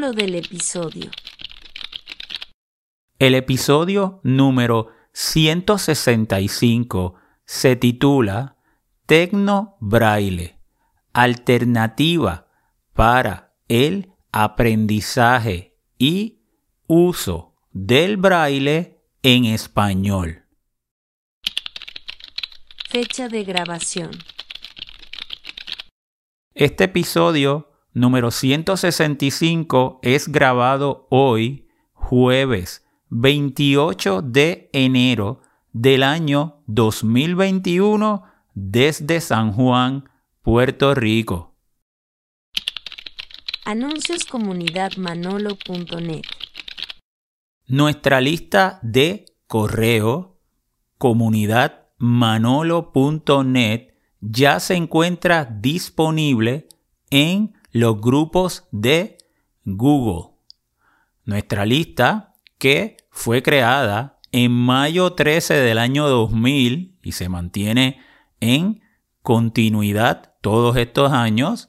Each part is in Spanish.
Título del episodio. El episodio número 165 se titula Tecno Braille, alternativa para el aprendizaje y uso del braille en español. Fecha de grabación. Este episodio número 165 es grabado hoy, jueves 28 de enero del año 2021 desde San Juan, Puerto Rico. Anuncios comunidadmanolo.net. Nuestra lista de correo comunidadmanolo.net ya se encuentra disponible en los grupos de Google. Nuestra lista, que fue creada en mayo 13 del año 2000 y se mantiene en continuidad todos estos años,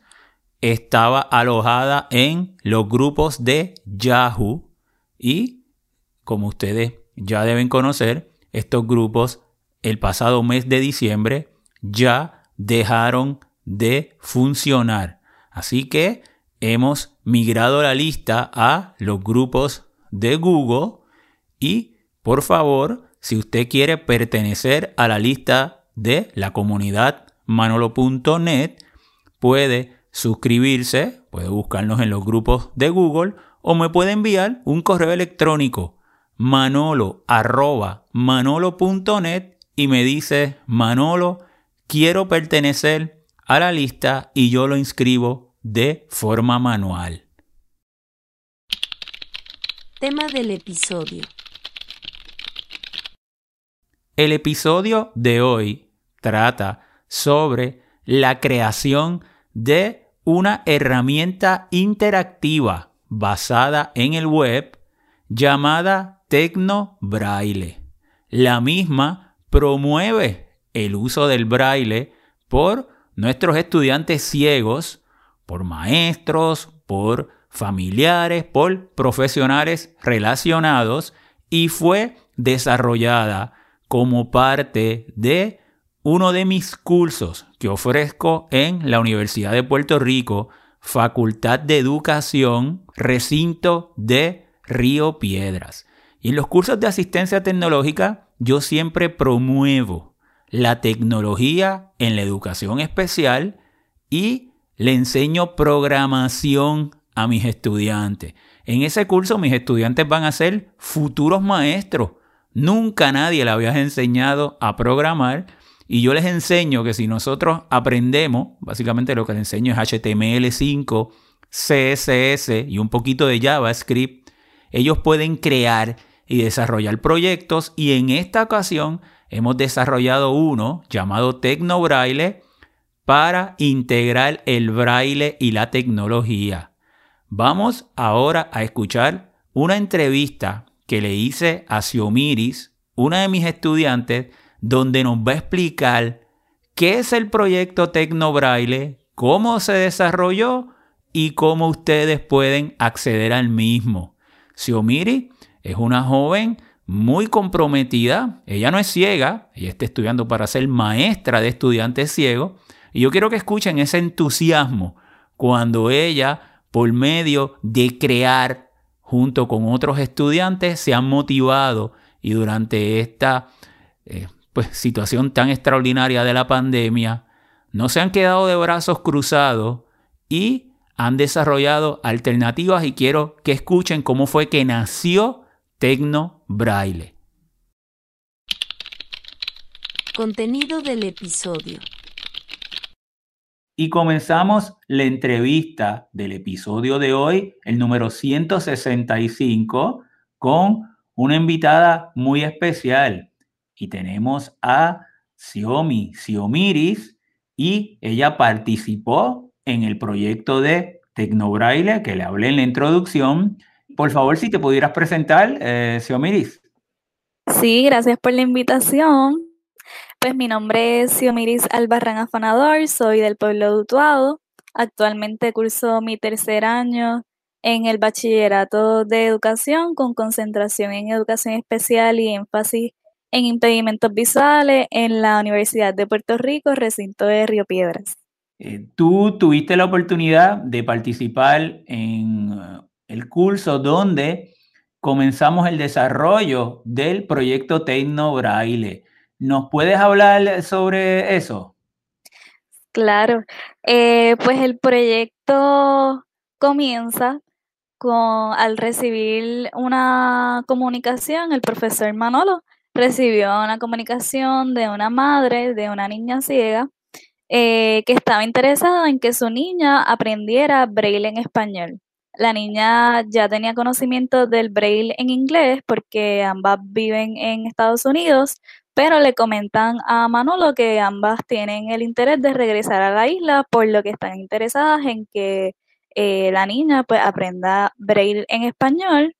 estaba alojada en los grupos de Yahoo y, como ustedes ya deben conocer, estos grupos el pasado mes de diciembre ya dejaron de funcionar. Así que hemos migrado la lista a los grupos de Google y, por favor, si usted quiere pertenecer a la lista de la comunidad manolo.net, puede suscribirse, puede buscarnos en los grupos de Google o me puede enviar un correo electrónico manolo manolo.net y me dice Manolo, quiero pertenecer a la lista y yo lo inscribo de forma manual. Tema del episodio. El episodio de hoy trata sobre la creación de una herramienta interactiva basada en el web llamada Tecno Braille. La misma promueve el uso del braille por nuestros estudiantes ciegos, por maestros, por familiares, por profesionales relacionados y fue desarrollada como parte de uno de mis cursos que ofrezco en la Universidad de Puerto Rico, Facultad de Educación, recinto de Río Piedras. Y en los cursos de asistencia tecnológica yo siempre promuevo la tecnología en la educación especial y le enseño programación a mis estudiantes. En ese curso mis estudiantes van a ser futuros maestros. Nunca nadie le había enseñado a programar y yo les enseño que si nosotros aprendemos, básicamente lo que les enseño es HTML5, CSS y un poquito de JavaScript, ellos pueden crear y desarrollar proyectos y en esta ocasión hemos desarrollado uno llamado Tecnobraille para integrar el braille y la tecnología. Vamos ahora a escuchar una entrevista que le hice a Xiomiris, una de mis estudiantes, donde nos va a explicar qué es el proyecto Tecnobraille, cómo se desarrolló y cómo ustedes pueden acceder al mismo. Xiomiri es una joven muy comprometida. Ella no es ciega, ella está estudiando para ser maestra de estudiantes ciegos. Y yo quiero que escuchen ese entusiasmo cuando ella, por medio de crear junto con otros estudiantes, se han motivado y durante esta eh, pues, situación tan extraordinaria de la pandemia, no se han quedado de brazos cruzados y han desarrollado alternativas y quiero que escuchen cómo fue que nació Tecno Braille. Contenido del episodio. Y comenzamos la entrevista del episodio de hoy, el número 165, con una invitada muy especial. Y tenemos a Xiaomi, Xiomiris, y ella participó en el proyecto de Tecnobraille que le hablé en la introducción. Por favor, si te pudieras presentar, eh, Xiomiris. Sí, gracias por la invitación. Pues mi nombre es Xiomiris Albarrán Afanador, soy del pueblo de Utuado. Actualmente curso mi tercer año en el bachillerato de educación con concentración en educación especial y énfasis en impedimentos visuales en la Universidad de Puerto Rico, recinto de Río Piedras. Eh, tú tuviste la oportunidad de participar en uh, el curso donde comenzamos el desarrollo del proyecto Tecno Braille. ¿Nos puedes hablar sobre eso? Claro, eh, pues el proyecto comienza con, al recibir una comunicación, el profesor Manolo recibió una comunicación de una madre de una niña ciega eh, que estaba interesada en que su niña aprendiera braille en español. La niña ya tenía conocimiento del braille en inglés porque ambas viven en Estados Unidos, pero le comentan a Manolo que ambas tienen el interés de regresar a la isla, por lo que están interesadas en que eh, la niña pues aprenda braille en español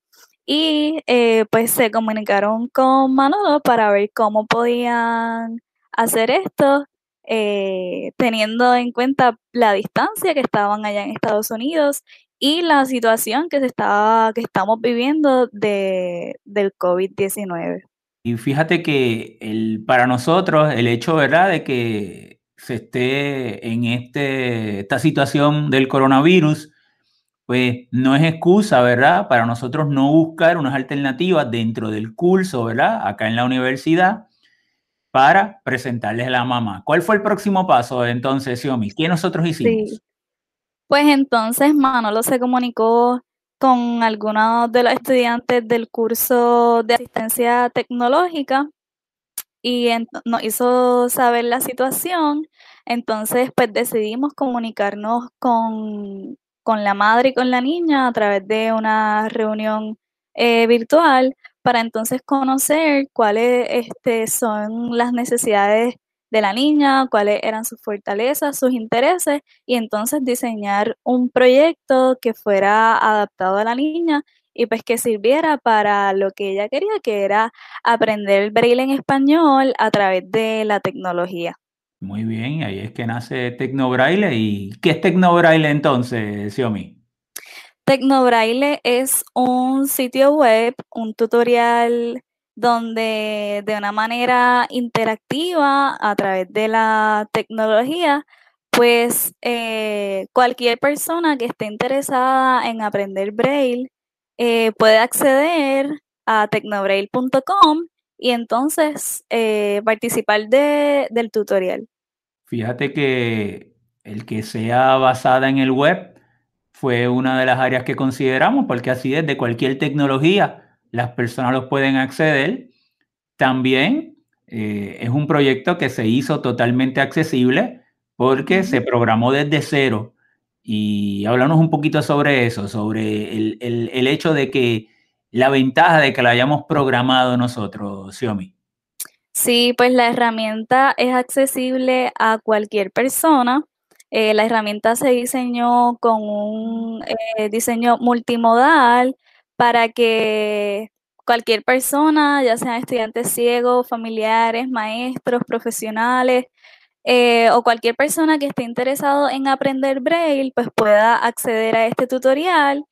y eh, pues se comunicaron con Manolo para ver cómo podían hacer esto eh, teniendo en cuenta la distancia que estaban allá en Estados Unidos y la situación que se estaba, que estamos viviendo de, del COVID-19. Y fíjate que el, para nosotros el hecho, ¿verdad?, de que se esté en este, esta situación del coronavirus, pues no es excusa, ¿verdad?, para nosotros no buscar unas alternativas dentro del curso, ¿verdad?, acá en la universidad, para presentarles a la mamá. ¿Cuál fue el próximo paso entonces, Xiaomi? ¿Qué nosotros hicimos? Pues entonces Manolo se comunicó con algunos de los estudiantes del curso de asistencia tecnológica y nos hizo saber la situación. Entonces, pues decidimos comunicarnos con, con la madre y con la niña a través de una reunión eh, virtual para entonces conocer cuáles este, son las necesidades de la niña, cuáles eran sus fortalezas, sus intereses, y entonces diseñar un proyecto que fuera adaptado a la niña y pues que sirviera para lo que ella quería, que era aprender el braille en español a través de la tecnología. Muy bien, ahí es que nace Tecnobraille. ¿Y qué es Tecnobraille entonces, Xiaomi? Tecnobraille es un sitio web, un tutorial donde de una manera interactiva a través de la tecnología, pues eh, cualquier persona que esté interesada en aprender braille eh, puede acceder a tecnobraille.com y entonces eh, participar del tutorial. Fíjate que el que sea basada en el web fue una de las áreas que consideramos, porque así desde cualquier tecnología las personas los pueden acceder. También eh, es un proyecto que se hizo totalmente accesible porque se programó desde cero. Y hablamos un poquito sobre eso, sobre el, el hecho de que la ventaja de que la hayamos programado nosotros, Xiaomi. Sí, pues la herramienta es accesible a cualquier persona eh, la herramienta se diseñó con un eh, diseño multimodal para que cualquier persona, ya sean estudiantes ciegos, familiares, maestros, profesionales, eh, o cualquier persona que esté interesado en aprender Braille, pues pueda acceder a este tutorial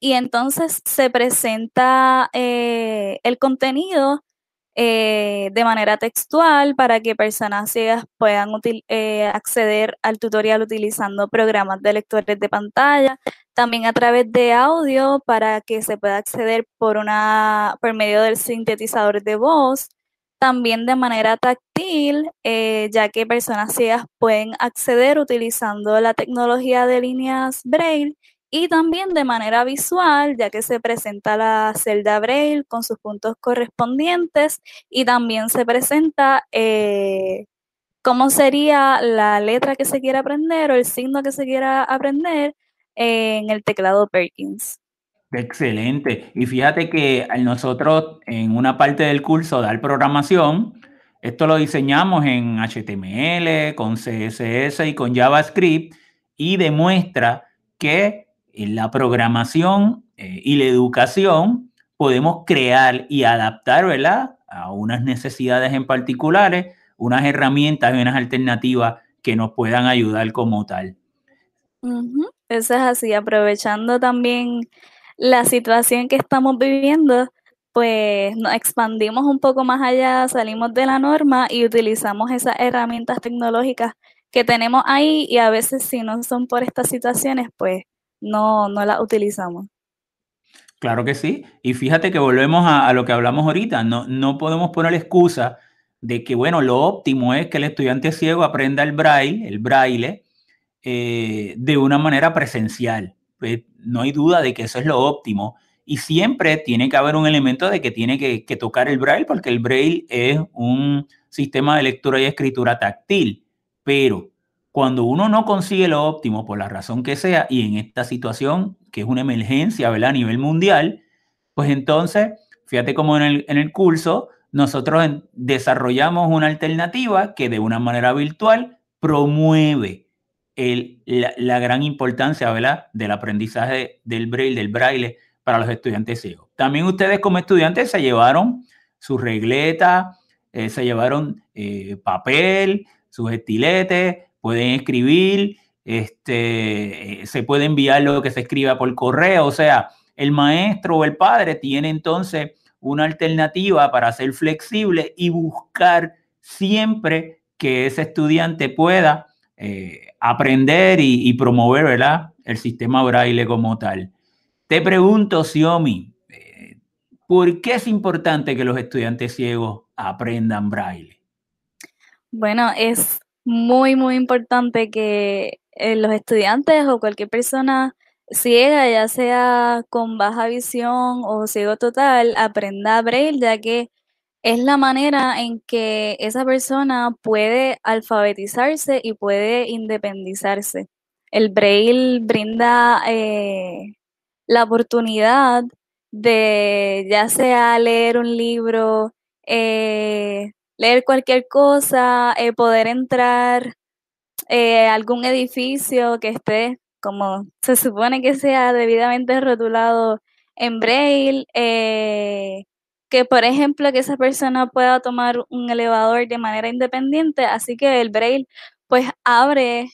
y entonces se presenta el contenido eh, de manera textual para que personas ciegas puedan eh, acceder al tutorial utilizando programas de lectores de pantalla, también a través de audio para que se pueda acceder por, una, por medio del sintetizador de voz, también de manera táctil, eh, ya que personas ciegas pueden acceder utilizando la tecnología de líneas Braille y también de manera visual, ya que se presenta la celda Braille con sus puntos correspondientes y también se presenta eh, cómo sería la letra que se quiera aprender o el signo que se quiera aprender en el teclado Perkins. Excelente. Y fíjate que nosotros en una parte del curso dar programación, esto lo diseñamos en HTML, con CSS y con JavaScript y demuestra que la programación eh, y la educación podemos crear y adaptar, ¿verdad? A unas necesidades en particulares, unas herramientas y unas alternativas que nos puedan ayudar como tal. Eso es así, aprovechando también la situación que estamos viviendo, pues nos expandimos un poco más allá, salimos de la norma y utilizamos esas herramientas tecnológicas que tenemos ahí y a veces si no son por estas situaciones, pues no, no utilizamos. Claro que sí. Y fíjate que volvemos a, lo que hablamos ahorita. No, no podemos poner excusa de que, bueno, lo óptimo es que el estudiante ciego aprenda el braille, el braille, eh, de una manera presencial. Pues, no hay duda de que eso es lo óptimo. Y siempre tiene que haber un elemento de que tiene que tocar el braille, porque el braille es un sistema de lectura y escritura táctil. Pero cuando uno no consigue lo óptimo por la razón que sea, y en esta situación, que es una emergencia ¿verdad? a nivel mundial, pues entonces, fíjate cómo en el, en el curso nosotros desarrollamos una alternativa que de una manera virtual promueve la, gran importancia ¿verdad? del aprendizaje del braille, del braille para los estudiantes ciegos. También ustedes como estudiantes se llevaron su regleta, eh, se llevaron eh, papel, sus estiletes, pueden escribir, este, se puede enviar lo que se escriba por correo, o sea, el maestro o el padre tiene entonces una alternativa para ser flexible y buscar siempre que ese estudiante pueda eh, aprender y, promover ¿verdad? el sistema braille como tal. Te pregunto, Xiomi, eh, ¿por qué es importante que los estudiantes ciegos aprendan braille? Bueno, es muy, muy importante que eh, los estudiantes o cualquier persona ciega, ya sea con baja visión o ciego total, aprenda a braille, ya que es la manera en que esa persona puede alfabetizarse y puede independizarse. El braille brinda eh, la oportunidad de ya sea leer un libro, eh, leer cualquier cosa, eh, poder entrar eh, a algún edificio que esté como se supone que sea debidamente rotulado en braille, eh, que por ejemplo que esa persona pueda tomar un elevador de manera independiente, así que el braille pues abre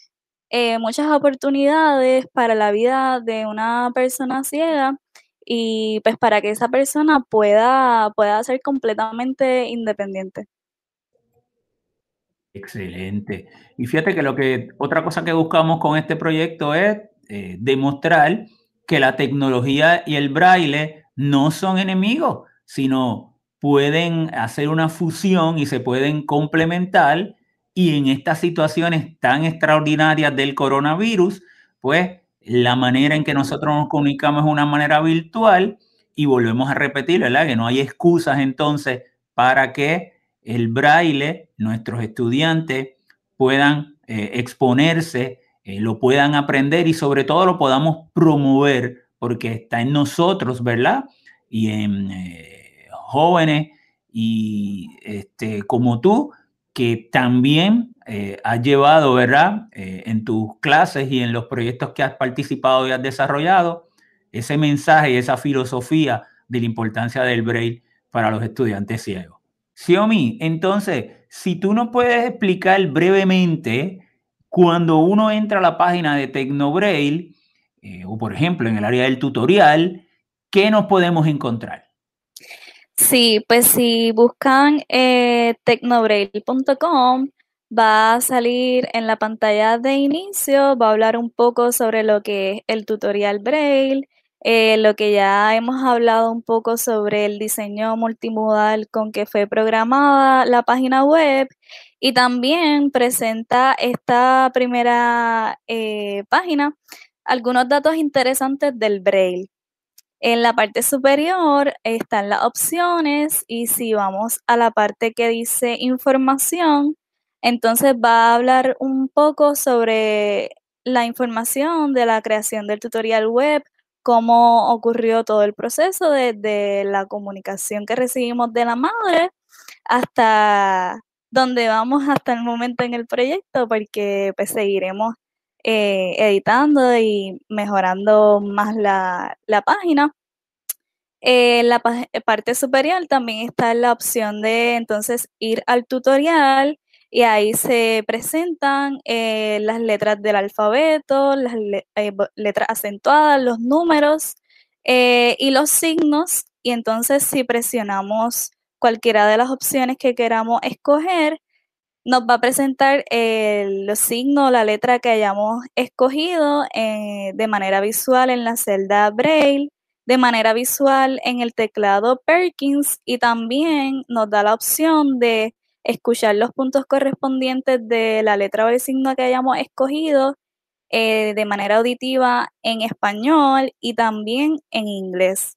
muchas oportunidades para la vida de una persona ciega y pues para que esa persona pueda, pueda ser completamente independiente. Excelente. Y fíjate que lo que otra cosa que buscamos con este proyecto es eh, demostrar que la tecnología y el braille no son enemigos, sino pueden hacer una fusión y se pueden complementar. Y en estas situaciones tan extraordinarias del coronavirus, pues la manera en que nosotros nos comunicamos es una manera virtual y volvemos a repetir, ¿verdad? Que no hay excusas entonces para que el braille, nuestros estudiantes puedan eh, exponerse, eh, lo puedan aprender y sobre todo lo podamos promover porque está en nosotros, ¿verdad? Y en eh, jóvenes y este, como tú, que también has llevado, ¿verdad? en tus clases y en los proyectos que has participado y has desarrollado, ese mensaje y esa filosofía de la importancia del braille para los estudiantes ciegos. Xiaomi, entonces, si tú nos puedes explicar brevemente, cuando uno entra a la página de Tecnobrail, eh, o por ejemplo en el área del tutorial, ¿qué nos podemos encontrar? Sí, pues si buscan eh, va a salir en la pantalla de inicio, va a hablar un poco sobre lo que es el tutorial Braille, eh, lo que ya hemos hablado un poco sobre el diseño multimodal con que fue programada la página web y también presenta esta primera eh, página algunos datos interesantes del Braille. En la parte superior están las opciones y si vamos a la parte que dice información, Entonces va a hablar un poco sobre la información de la creación del tutorial web, cómo ocurrió todo el proceso desde la comunicación que recibimos de la madre hasta donde vamos hasta el momento en el proyecto, porque pues seguiremos eh, editando y mejorando más la, página. En la parte superior también está la opción de entonces ir al tutorial y ahí se presentan eh, las letras del alfabeto, las eh, letras acentuadas, los números y los signos. Y entonces si presionamos cualquiera de las opciones que queramos escoger, nos va a presentar los signos, la letra que hayamos escogido eh, de manera visual en la celda Braille, de manera visual en el teclado Perkins y también nos da la opción de escuchar los puntos correspondientes de la letra o el signo que hayamos escogido eh, de manera auditiva en español y también en inglés.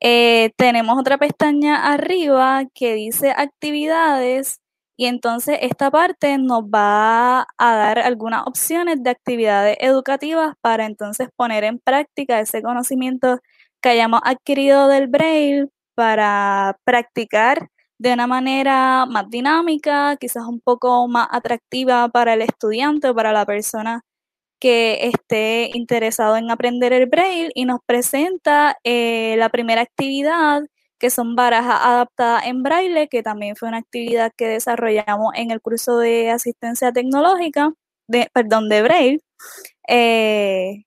Eh, tenemos otra pestaña arriba que dice actividades y entonces esta parte nos va a dar algunas opciones de actividades educativas para entonces poner en práctica ese conocimiento que hayamos adquirido del braille para practicar de una manera más dinámica, quizás un poco más atractiva para el estudiante o para la persona que esté interesado en aprender el braille y nos presenta eh, la primera actividad que son barajas adaptadas en braille, que también fue una actividad que desarrollamos en el curso de asistencia tecnológica, de, perdón, de braille, eh,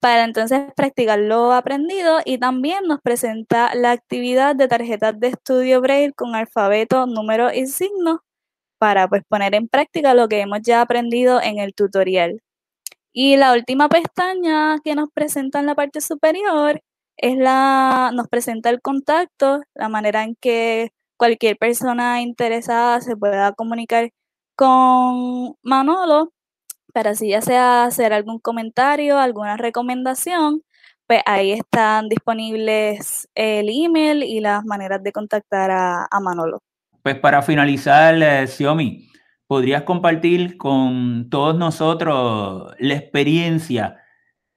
para entonces practicar lo aprendido y también nos presenta la actividad de tarjetas de estudio braille con alfabeto, número y signos para pues poner en práctica lo que hemos ya aprendido en el tutorial. Y la última pestaña que nos presenta en la parte superior es la, nos presenta el contacto, la manera en que cualquier persona interesada se pueda comunicar con Manolo para si ya sea hacer algún comentario, alguna recomendación, pues ahí están disponibles el email y las maneras de contactar a, Manolo. Pues para finalizar, eh, Xiaomi, ¿podrías compartir con todos nosotros la experiencia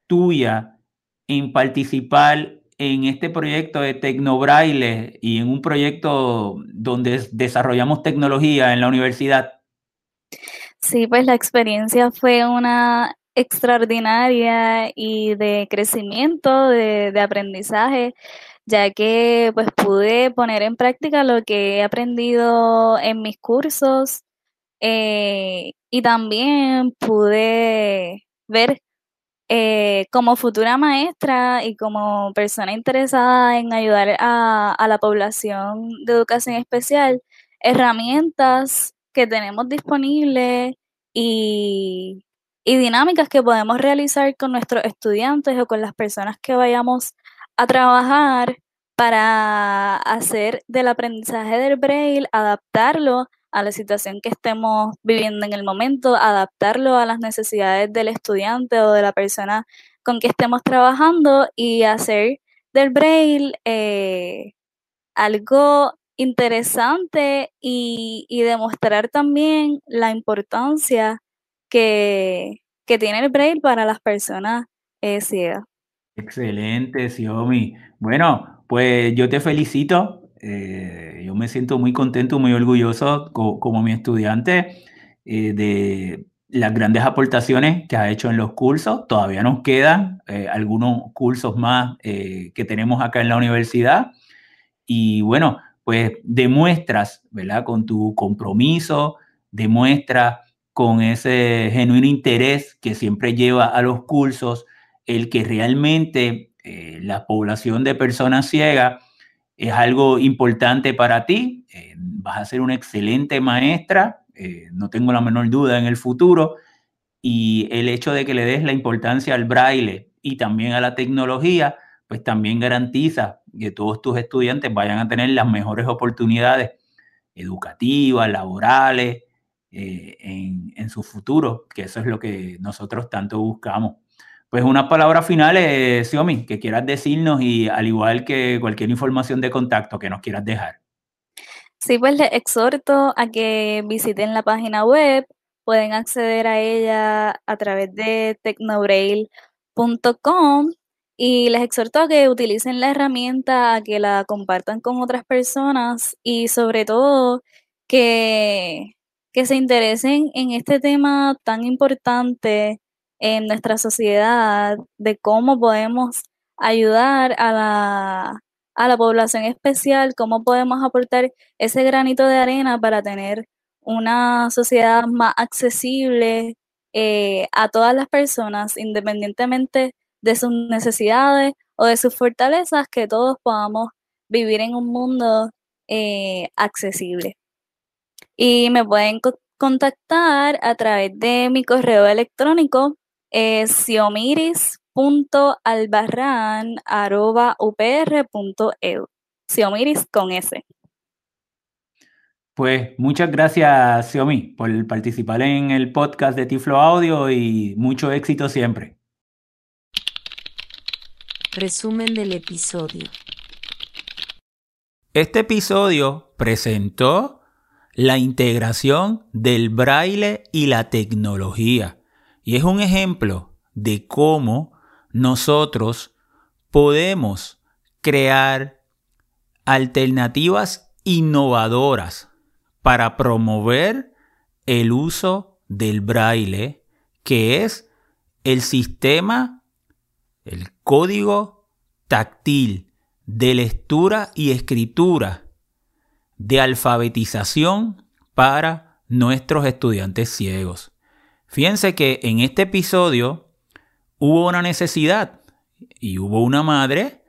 tuya en participar en este proyecto de Tecnobraille y en un proyecto donde desarrollamos tecnología en la universidad? Sí, pues la experiencia fue una extraordinaria y de crecimiento, de, aprendizaje, ya que pues pude poner en práctica lo que he aprendido en mis cursos eh, y también pude ver eh, como futura maestra y como persona interesada en ayudar a, la población de educación especial, herramientas que tenemos disponibles y, y dinámicas que podemos realizar con nuestros estudiantes o con las personas que vayamos a trabajar para hacer del aprendizaje del braille, adaptarlo a la situación que estemos viviendo en el momento, adaptarlo a las necesidades del estudiante o de la persona con que estemos trabajando y hacer del braille eh, algo interesante y, demostrar también la importancia que, tiene el braille para las personas eh, ciegas. Excelente, Xiomi. Bueno, pues yo te felicito eh, yo me siento muy contento, muy orgulloso como mi estudiante eh, de las grandes aportaciones que ha hecho en los cursos. Todavía nos quedan algunos cursos más que tenemos acá en la universidad. Y bueno, pues demuestras, ¿verdad? Con tu compromiso, demuestras con ese genuino interés que siempre lleva a los cursos, el que realmente la población de personas ciegas es algo importante para ti, eh, vas a ser una excelente maestra, eh, no tengo la menor duda en el futuro, y el hecho de que le des la importancia al braille y también a la tecnología, pues también garantiza que todos tus estudiantes vayan a tener las mejores oportunidades educativas, laborales, eh, en, en su futuro, que eso es lo que nosotros tanto buscamos. Pues unas palabras finales, Xiaomi, que quieras decirnos y al igual que cualquier información de contacto que nos quieras dejar. Sí, pues les exhorto a que visiten la página web, pueden acceder a ella a través de tecnobrail.com y les exhorto a que utilicen la herramienta, a que la compartan con otras personas y sobre todo que, que se interesen en este tema tan importante en nuestra sociedad de cómo podemos ayudar a la, a la población especial, cómo podemos aportar ese granito de arena para tener una sociedad más accesible eh, a todas las personas, independientemente de sus necesidades o de sus fortalezas, que todos podamos vivir en un mundo eh, accesible. Y me pueden contactar a través de mi correo electrónico, eh, siomiris.albarran.upr.edu. Siomiris con S. Pues muchas gracias, Xiomi, por participar en el podcast de Tiflo Audio y mucho éxito siempre. Resumen del episodio. Este episodio presentó la integración del braille y la tecnología y es un ejemplo de cómo nosotros podemos crear alternativas innovadoras para promover el uso del braille, que es el sistema, el código táctil de lectura y escritura de alfabetización para nuestros estudiantes ciegos. Fíjense que en este episodio hubo una necesidad y hubo una madre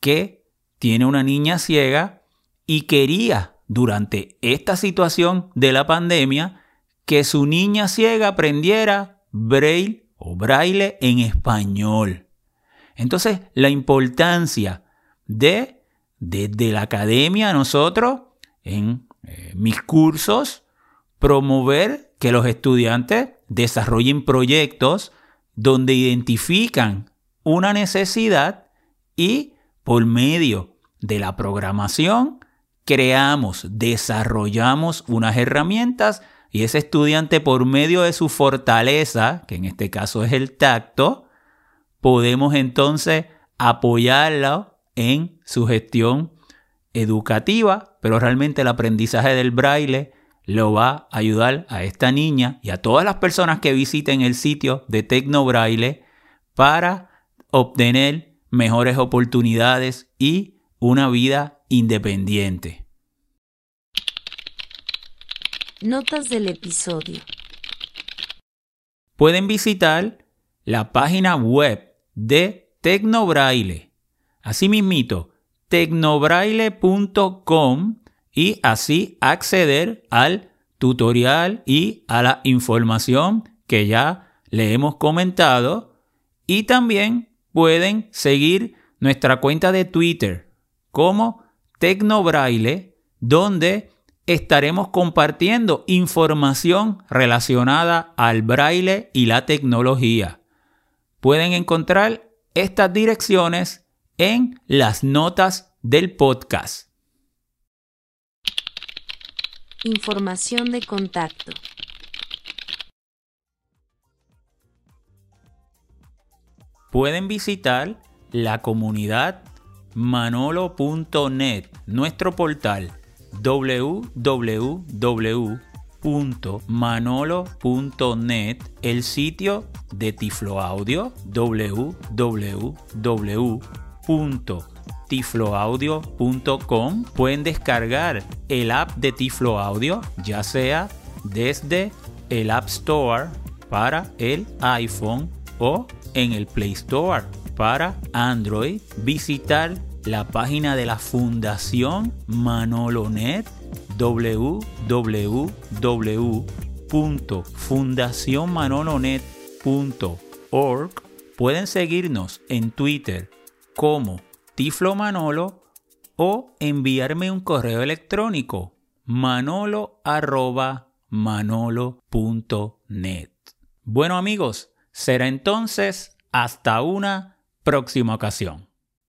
que tiene una niña ciega y quería durante esta situación de la pandemia que su niña ciega aprendiera braille o braille en español. Entonces, la importancia de desde la academia nosotros en eh, mis cursos promover que los estudiantes desarrollen proyectos donde identifican una necesidad y por medio de la programación creamos, desarrollamos unas herramientas y ese estudiante por medio de su fortaleza, que en este caso es el tacto, podemos entonces apoyarlo en su gestión educativa, pero realmente el aprendizaje del braille lo va a ayudar a esta niña y a todas las personas que visiten el sitio de Tecnobraille para obtener mejores oportunidades y una vida independiente. Notas del episodio. Pueden visitar la página web de Tecnobraille. Asimismo, tecnobraille.com y así acceder al tutorial y a la información que ya le hemos comentado. Y también pueden seguir nuestra cuenta de Twitter como Tecnobraille, donde estaremos compartiendo información relacionada al braille y la tecnología. Pueden encontrar estas direcciones en las notas del podcast. Información de contacto. Pueden visitar la comunidad manolo.net, nuestro portal www.manolo.net, el sitio de Tiflo Audio www tifloaudio.com. Pueden descargar el app de Tiflo Audio, ya sea desde el App Store para el iPhone o en el Play Store para Android. Visitar la página de la Fundación Manolonet www.fundacionmanolonet.org. Pueden seguirnos en Twitter como Tiflo Manolo o enviarme un correo electrónico manolo manolo.net. Bueno amigos, será entonces hasta una próxima ocasión.